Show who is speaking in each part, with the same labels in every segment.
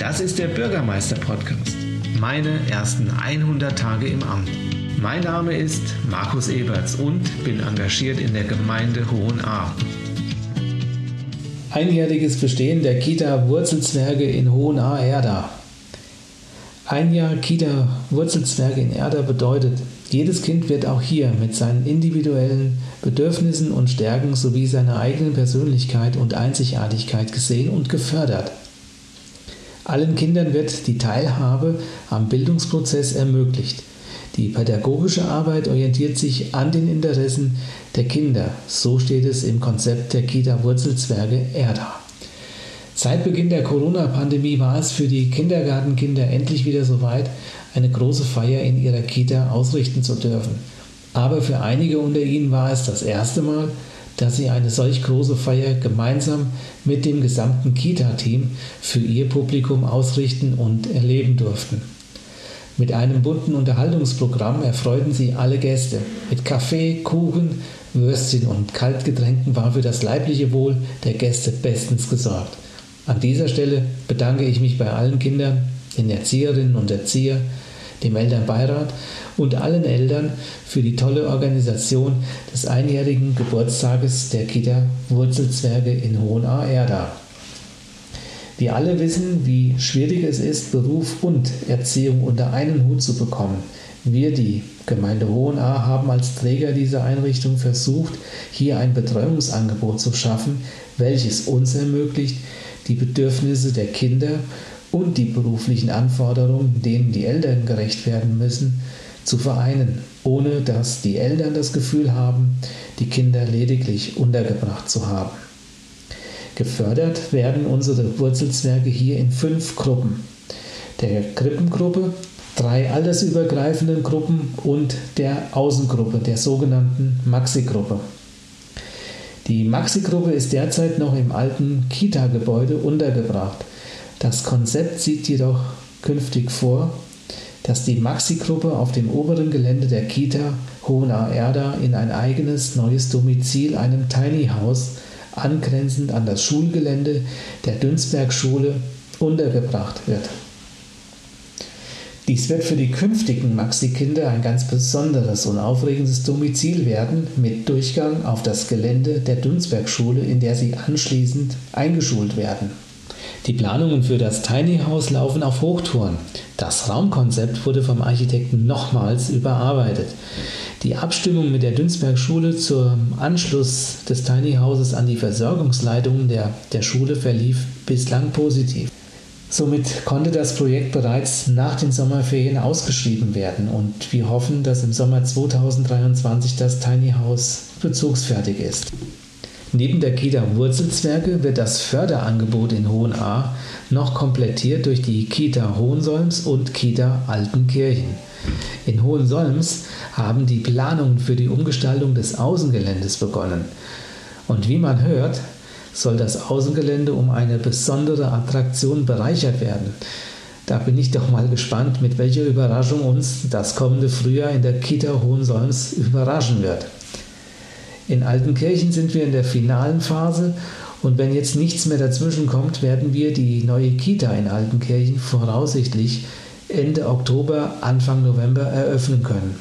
Speaker 1: Das ist der Bürgermeister-Podcast. Meine ersten 100 Tage im Amt. Mein Name ist Markus Eberts und bin engagiert in der Gemeinde Hohenahr.
Speaker 2: Einjähriges Bestehen der Kita Wurzelzwerge in Hohenahr-Erda. Ein Jahr Kita Wurzelzwerge in Erda bedeutet, jedes Kind wird auch hier mit seinen individuellen Bedürfnissen und Stärken sowie seiner eigenen Persönlichkeit und Einzigartigkeit gesehen und gefördert. Allen Kindern wird die Teilhabe am Bildungsprozess ermöglicht. Die pädagogische Arbeit orientiert sich an den Interessen der Kinder. So steht es im Konzept der Kita Wurzelzwerge Erda. Seit Beginn der Corona-Pandemie war es für die Kindergartenkinder endlich wieder soweit, eine große Feier in ihrer Kita ausrichten zu dürfen. Aber für einige unter ihnen war es das erste Mal, dass sie eine solch große Feier gemeinsam mit dem gesamten Kita-Team für ihr Publikum ausrichten und erleben durften. Mit einem bunten Unterhaltungsprogramm erfreuten sie alle Gäste. Mit Kaffee, Kuchen, Würstchen und Kaltgetränken war für das leibliche Wohl der Gäste bestens gesorgt. An dieser Stelle bedanke ich mich bei allen Kindern, den Erzieherinnen und Erzieher, dem Elternbeirat und allen Eltern für die tolle Organisation des einjährigen Geburtstages der Kita Wurzelzwerge in Hohenahr-Erda. Wir alle wissen, wie schwierig es ist, Beruf und Erziehung unter einen Hut zu bekommen. Wir, die Gemeinde Hohenahr, haben als Träger dieser Einrichtung versucht, hier ein Betreuungsangebot zu schaffen, welches uns ermöglicht, die Bedürfnisse der Kinder und die beruflichen Anforderungen, denen die Eltern gerecht werden müssen, zu vereinen, ohne dass die Eltern das Gefühl haben, die Kinder lediglich untergebracht zu haben. Gefördert werden unsere Wurzelzwerge hier in fünf Gruppen. Der Krippengruppe, drei altersübergreifenden Gruppen und der Außengruppe, der sogenannten Maxi-Gruppe. Die Maxi-Gruppe ist derzeit noch im alten Kita-Gebäude untergebracht. Das Konzept sieht jedoch künftig vor, dass die Maxi-Gruppe auf dem oberen Gelände der Kita Hohenahr Erda in ein eigenes neues Domizil, einem Tiny House, angrenzend an das Schulgelände der Dünsberg-Schule untergebracht wird. Dies wird für die künftigen Maxi-Kinder ein ganz besonderes und aufregendes Domizil werden, mit Durchgang auf das Gelände der Dünsberg-Schule, in der sie anschließend eingeschult werden. Die Planungen für das Tiny House laufen auf Hochtouren. Das Raumkonzept wurde vom Architekten nochmals überarbeitet. Die Abstimmung mit der Dünsberg-Schule zum Anschluss des Tiny Houses an die Versorgungsleitungen der, der Schule verlief bislang positiv. Somit konnte das Projekt bereits nach den Sommerferien ausgeschrieben werden und wir hoffen, dass im Sommer 2023 das Tiny House bezugsfertig ist. Neben der Kita Wurzelzwerge wird das Förderangebot in Hohenahr noch komplettiert durch die Kita Hohensolms und Kita Altenkirchen. In Hohensolms haben die Planungen für die Umgestaltung des Außengeländes begonnen. Und wie man hört, soll das Außengelände um eine besondere Attraktion bereichert werden. Da bin ich doch mal gespannt, mit welcher Überraschung uns das kommende Frühjahr in der Kita Hohensolms überraschen wird. In Altenkirchen sind wir in der finalen Phase und wenn jetzt nichts mehr dazwischen kommt, werden wir die neue Kita in Altenkirchen voraussichtlich Ende Oktober, Anfang November eröffnen können.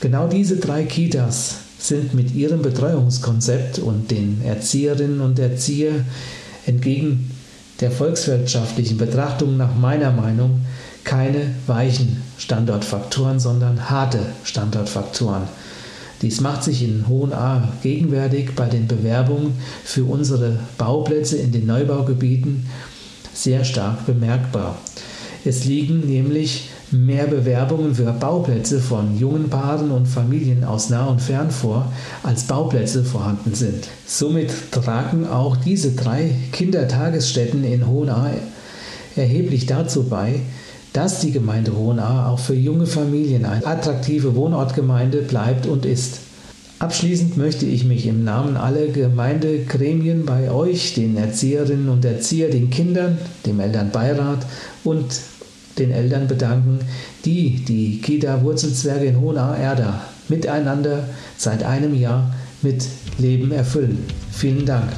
Speaker 2: Genau diese drei Kitas sind mit ihrem Betreuungskonzept und den Erzieherinnen und Erzieher entgegen der volkswirtschaftlichen Betrachtung nach meiner Meinung keine weichen Standortfaktoren, sondern harte Standortfaktoren. Dies macht sich in Hohenahr gegenwärtig bei den Bewerbungen für unsere Bauplätze in den Neubaugebieten sehr stark bemerkbar. Es liegen nämlich mehr Bewerbungen für Bauplätze von jungen Paaren und Familien aus nah und fern vor, als Bauplätze vorhanden sind. Somit tragen auch diese drei Kindertagesstätten in Hohenahr erheblich dazu bei, dass die Gemeinde Hohenahr auch für junge Familien eine attraktive Wohnortgemeinde bleibt und ist. Abschließend möchte ich mich im Namen aller Gemeindegremien bei euch, den Erzieherinnen und Erzieher, den Kindern, dem Elternbeirat und den Eltern bedanken, die die Kita Wurzelzwerge in Hohenahr-Erda miteinander seit einem Jahr mit Leben erfüllen. Vielen Dank.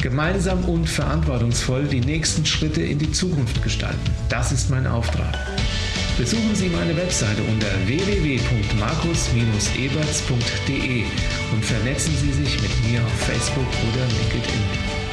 Speaker 1: Gemeinsam und verantwortungsvoll die nächsten Schritte in die Zukunft gestalten. Das ist mein Auftrag. Besuchen Sie meine Webseite unter www.markus-eberts.de und vernetzen Sie sich mit mir auf Facebook oder LinkedIn.